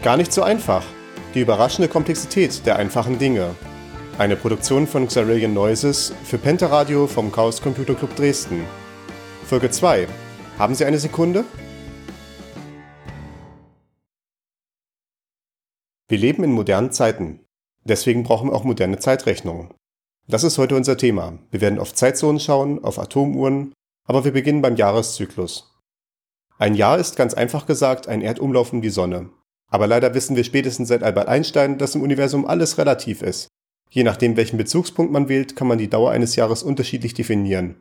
Gar nicht so einfach. Die überraschende Komplexität der einfachen Dinge. Eine Produktion von Xarillion Noises für Pentaradio vom Chaos Computer Club Dresden. Folge 2. Haben Sie eine Sekunde? Wir leben in modernen Zeiten. Deswegen brauchen wir auch moderne Zeitrechnungen. Das ist heute unser Thema. Wir werden auf Zeitzonen schauen, auf Atomuhren, aber wir beginnen beim Jahreszyklus. Ein Jahr ist ganz einfach gesagt ein Erdumlauf um die Sonne. Aber leider wissen wir spätestens seit Albert Einstein, dass im Universum alles relativ ist. Je nachdem, welchen Bezugspunkt man wählt, kann man die Dauer eines Jahres unterschiedlich definieren.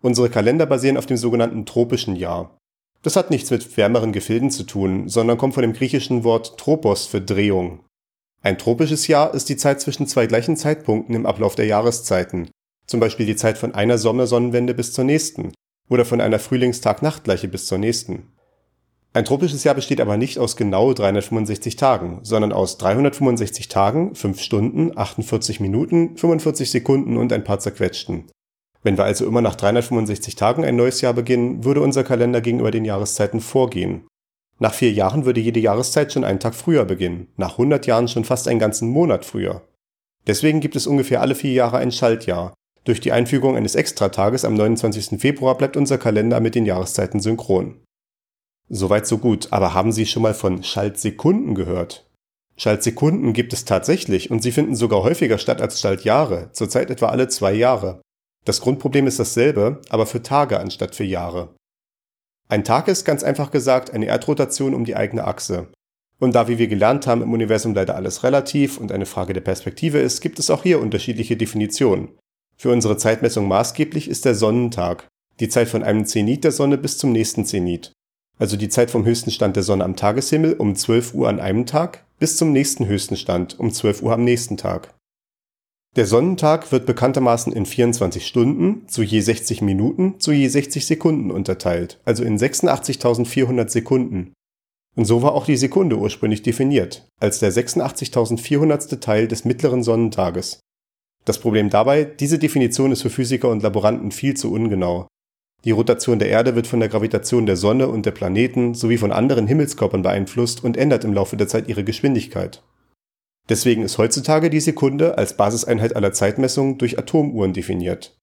Unsere Kalender basieren auf dem sogenannten tropischen Jahr. Das hat nichts mit wärmeren Gefilden zu tun, sondern kommt von dem griechischen Wort Tropos für Drehung. Ein tropisches Jahr ist die Zeit zwischen zwei gleichen Zeitpunkten im Ablauf der Jahreszeiten, zum Beispiel die Zeit von einer Sommersonnenwende bis zur nächsten oder von einer Frühlingstag-Nachtgleiche bis zur nächsten. Ein tropisches Jahr besteht aber nicht aus genau 365 Tagen, sondern aus 365 Tagen, 5 Stunden, 48 Minuten, 45 Sekunden und ein paar zerquetschten. Wenn wir also immer nach 365 Tagen ein neues Jahr beginnen, würde unser Kalender gegenüber den Jahreszeiten vorgehen. Nach vier Jahren würde jede Jahreszeit schon einen Tag früher beginnen, nach 100 Jahren schon fast einen ganzen Monat früher. Deswegen gibt es ungefähr alle vier Jahre ein Schaltjahr. Durch die Einfügung eines Extratages am 29. Februar bleibt unser Kalender mit den Jahreszeiten synchron. Soweit so gut, aber haben Sie schon mal von Schaltsekunden gehört? Schaltsekunden gibt es tatsächlich und sie finden sogar häufiger statt als Schaltjahre, zurzeit etwa alle zwei Jahre. Das Grundproblem ist dasselbe, aber für Tage anstatt für Jahre. Ein Tag ist ganz einfach gesagt eine Erdrotation um die eigene Achse. Und da, wie wir gelernt haben, im Universum leider alles relativ und eine Frage der Perspektive ist, gibt es auch hier unterschiedliche Definitionen. Für unsere Zeitmessung maßgeblich ist der Sonnentag, die Zeit von einem Zenit der Sonne bis zum nächsten Zenit also die Zeit vom höchsten Stand der Sonne am Tageshimmel um 12 Uhr an einem Tag bis zum nächsten höchsten Stand um 12 Uhr am nächsten Tag. Der Sonnentag wird bekanntermaßen in 24 Stunden zu je 60 Minuten zu je 60 Sekunden unterteilt, also in 86.400 Sekunden. Und so war auch die Sekunde ursprünglich definiert, als der 86.400. Teil des mittleren Sonnentages. Das Problem dabei, diese Definition ist für Physiker und Laboranten viel zu ungenau. Die Rotation der Erde wird von der Gravitation der Sonne und der Planeten sowie von anderen Himmelskörpern beeinflusst und ändert im Laufe der Zeit ihre Geschwindigkeit. Deswegen ist heutzutage die Sekunde als Basiseinheit aller Zeitmessungen durch Atomuhren definiert.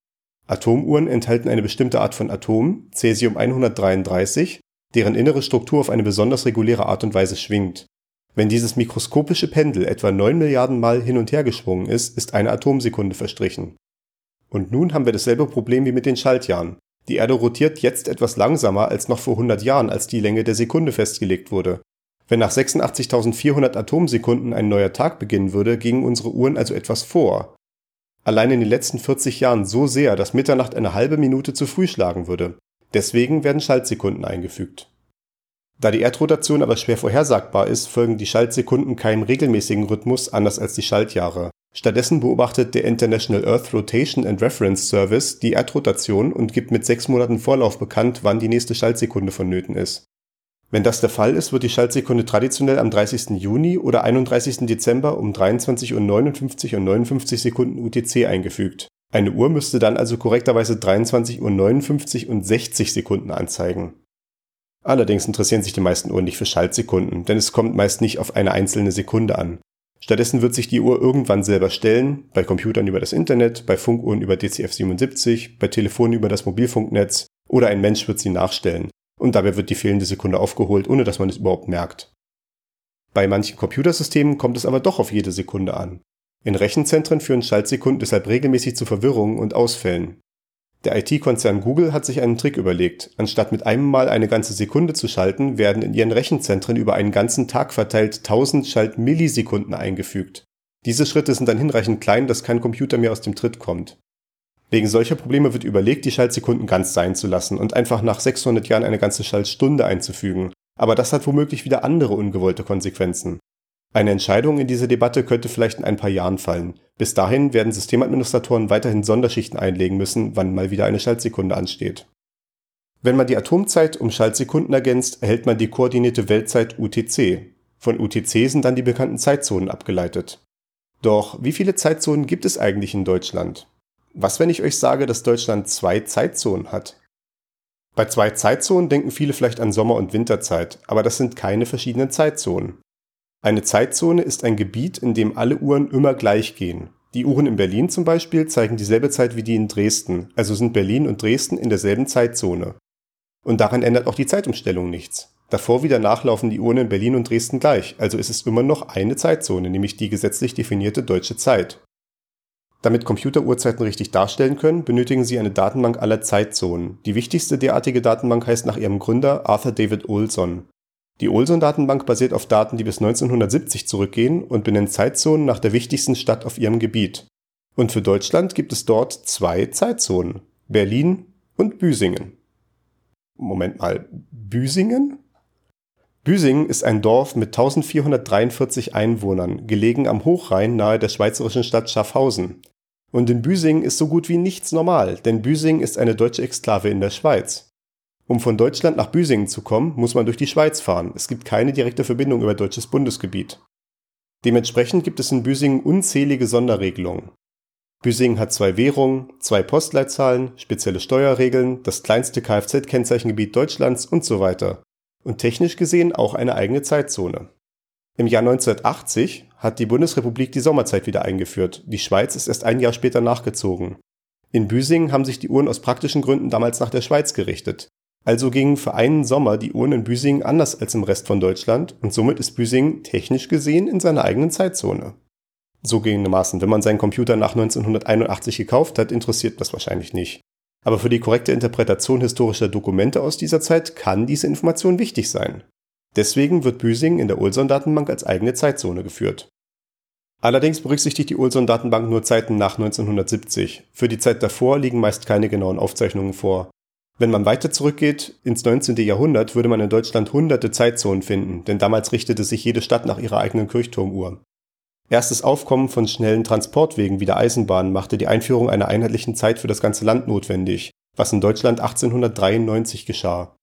Atomuhren enthalten eine bestimmte Art von Atom, Cäsium 133, deren innere Struktur auf eine besonders reguläre Art und Weise schwingt. Wenn dieses mikroskopische Pendel etwa 9 Milliarden Mal hin und her geschwungen ist, ist eine Atomsekunde verstrichen. Und nun haben wir dasselbe Problem wie mit den Schaltjahren. Die Erde rotiert jetzt etwas langsamer als noch vor 100 Jahren, als die Länge der Sekunde festgelegt wurde. Wenn nach 86.400 Atomsekunden ein neuer Tag beginnen würde, gingen unsere Uhren also etwas vor. Allein in den letzten 40 Jahren so sehr, dass Mitternacht eine halbe Minute zu früh schlagen würde. Deswegen werden Schaltsekunden eingefügt. Da die Erdrotation aber schwer vorhersagbar ist, folgen die Schaltsekunden keinem regelmäßigen Rhythmus anders als die Schaltjahre. Stattdessen beobachtet der International Earth Rotation and Reference Service die Erdrotation und gibt mit sechs Monaten Vorlauf bekannt, wann die nächste Schaltsekunde vonnöten ist. Wenn das der Fall ist, wird die Schaltsekunde traditionell am 30. Juni oder 31. Dezember um 23.59 Uhr und 59 Sekunden UTC eingefügt. Eine Uhr müsste dann also korrekterweise 23.59 Uhr und 60 Sekunden anzeigen. Allerdings interessieren sich die meisten Uhren nicht für Schaltsekunden, denn es kommt meist nicht auf eine einzelne Sekunde an. Stattdessen wird sich die Uhr irgendwann selber stellen, bei Computern über das Internet, bei Funkuhren über DCF77, bei Telefonen über das Mobilfunknetz oder ein Mensch wird sie nachstellen. Und dabei wird die fehlende Sekunde aufgeholt, ohne dass man es überhaupt merkt. Bei manchen Computersystemen kommt es aber doch auf jede Sekunde an. In Rechenzentren führen Schaltsekunden deshalb regelmäßig zu Verwirrungen und Ausfällen. Der IT-Konzern Google hat sich einen Trick überlegt. Anstatt mit einem Mal eine ganze Sekunde zu schalten, werden in ihren Rechenzentren über einen ganzen Tag verteilt 1000 Schaltmillisekunden eingefügt. Diese Schritte sind dann hinreichend klein, dass kein Computer mehr aus dem Tritt kommt. Wegen solcher Probleme wird überlegt, die Schaltsekunden ganz sein zu lassen und einfach nach 600 Jahren eine ganze Schaltstunde einzufügen. Aber das hat womöglich wieder andere ungewollte Konsequenzen. Eine Entscheidung in dieser Debatte könnte vielleicht in ein paar Jahren fallen. Bis dahin werden Systemadministratoren weiterhin Sonderschichten einlegen müssen, wann mal wieder eine Schaltsekunde ansteht. Wenn man die Atomzeit um Schaltsekunden ergänzt, erhält man die koordinierte Weltzeit UTC. Von UTC sind dann die bekannten Zeitzonen abgeleitet. Doch wie viele Zeitzonen gibt es eigentlich in Deutschland? Was, wenn ich euch sage, dass Deutschland zwei Zeitzonen hat? Bei zwei Zeitzonen denken viele vielleicht an Sommer- und Winterzeit, aber das sind keine verschiedenen Zeitzonen. Eine Zeitzone ist ein Gebiet, in dem alle Uhren immer gleich gehen. Die Uhren in Berlin zum Beispiel zeigen dieselbe Zeit wie die in Dresden, also sind Berlin und Dresden in derselben Zeitzone. Und daran ändert auch die Zeitumstellung nichts. Davor wie danach laufen die Uhren in Berlin und Dresden gleich, also ist es immer noch eine Zeitzone, nämlich die gesetzlich definierte deutsche Zeit. Damit Computer Uhrzeiten richtig darstellen können, benötigen sie eine Datenbank aller Zeitzonen. Die wichtigste derartige Datenbank heißt nach ihrem Gründer Arthur David Olson. Die Olson-Datenbank basiert auf Daten, die bis 1970 zurückgehen und benennt Zeitzonen nach der wichtigsten Stadt auf ihrem Gebiet. Und für Deutschland gibt es dort zwei Zeitzonen. Berlin und Büsingen. Moment mal, Büsingen? Büsingen ist ein Dorf mit 1443 Einwohnern, gelegen am Hochrhein nahe der schweizerischen Stadt Schaffhausen. Und in Büsingen ist so gut wie nichts normal, denn Büsingen ist eine deutsche Exklave in der Schweiz. Um von Deutschland nach Büsingen zu kommen, muss man durch die Schweiz fahren. Es gibt keine direkte Verbindung über deutsches Bundesgebiet. Dementsprechend gibt es in Büsingen unzählige Sonderregelungen. Büsingen hat zwei Währungen, zwei Postleitzahlen, spezielle Steuerregeln, das kleinste Kfz-Kennzeichengebiet Deutschlands und so weiter. Und technisch gesehen auch eine eigene Zeitzone. Im Jahr 1980 hat die Bundesrepublik die Sommerzeit wieder eingeführt. Die Schweiz ist erst ein Jahr später nachgezogen. In Büsingen haben sich die Uhren aus praktischen Gründen damals nach der Schweiz gerichtet. Also gingen für einen Sommer die Uhren in Büsingen anders als im Rest von Deutschland und somit ist Büsingen technisch gesehen in seiner eigenen Zeitzone. So gehendermaßen, wenn man seinen Computer nach 1981 gekauft hat, interessiert das wahrscheinlich nicht. Aber für die korrekte Interpretation historischer Dokumente aus dieser Zeit kann diese Information wichtig sein. Deswegen wird Büsingen in der Olson-Datenbank als eigene Zeitzone geführt. Allerdings berücksichtigt die Olson-Datenbank nur Zeiten nach 1970. Für die Zeit davor liegen meist keine genauen Aufzeichnungen vor. Wenn man weiter zurückgeht ins 19. Jahrhundert, würde man in Deutschland hunderte Zeitzonen finden, denn damals richtete sich jede Stadt nach ihrer eigenen Kirchturmuhr. Erstes Aufkommen von schnellen Transportwegen wie der Eisenbahn machte die Einführung einer einheitlichen Zeit für das ganze Land notwendig, was in Deutschland 1893 geschah.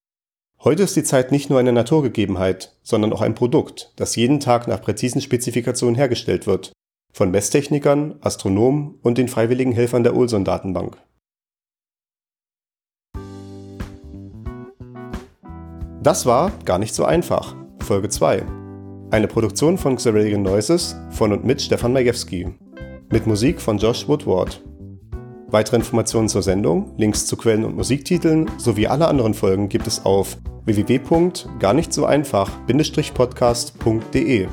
Heute ist die Zeit nicht nur eine Naturgegebenheit, sondern auch ein Produkt, das jeden Tag nach präzisen Spezifikationen hergestellt wird, von Messtechnikern, Astronomen und den freiwilligen Helfern der Olson-Datenbank. Das war gar nicht so einfach. Folge 2. Eine Produktion von Xeralian Noises von und mit Stefan Majewski. Mit Musik von Josh Woodward. Weitere Informationen zur Sendung, Links zu Quellen und Musiktiteln sowie alle anderen Folgen gibt es auf www.garnichtsoeinfach-podcast.de.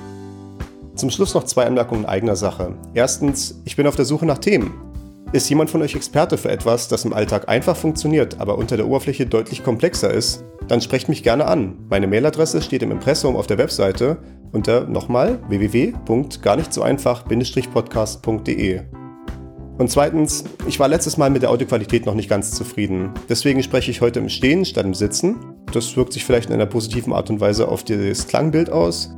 Zum Schluss noch zwei Anmerkungen eigener Sache. Erstens, ich bin auf der Suche nach Themen. Ist jemand von euch Experte für etwas, das im Alltag einfach funktioniert, aber unter der Oberfläche deutlich komplexer ist? Dann sprecht mich gerne an. Meine Mailadresse steht im Impressum auf der Webseite unter nochmal www.garnichtsoeinfach-podcast.de. Und zweitens, ich war letztes Mal mit der Audioqualität noch nicht ganz zufrieden. Deswegen spreche ich heute im Stehen statt im Sitzen. Das wirkt sich vielleicht in einer positiven Art und Weise auf das Klangbild aus.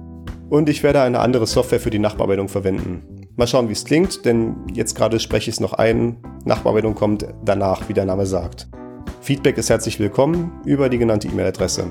Und ich werde eine andere Software für die Nachbearbeitung verwenden. Mal schauen, wie es klingt, denn jetzt gerade spreche ich es noch ein. Nachbearbeitung kommt danach, wie der Name sagt. Feedback ist herzlich willkommen über die genannte E-Mail-Adresse.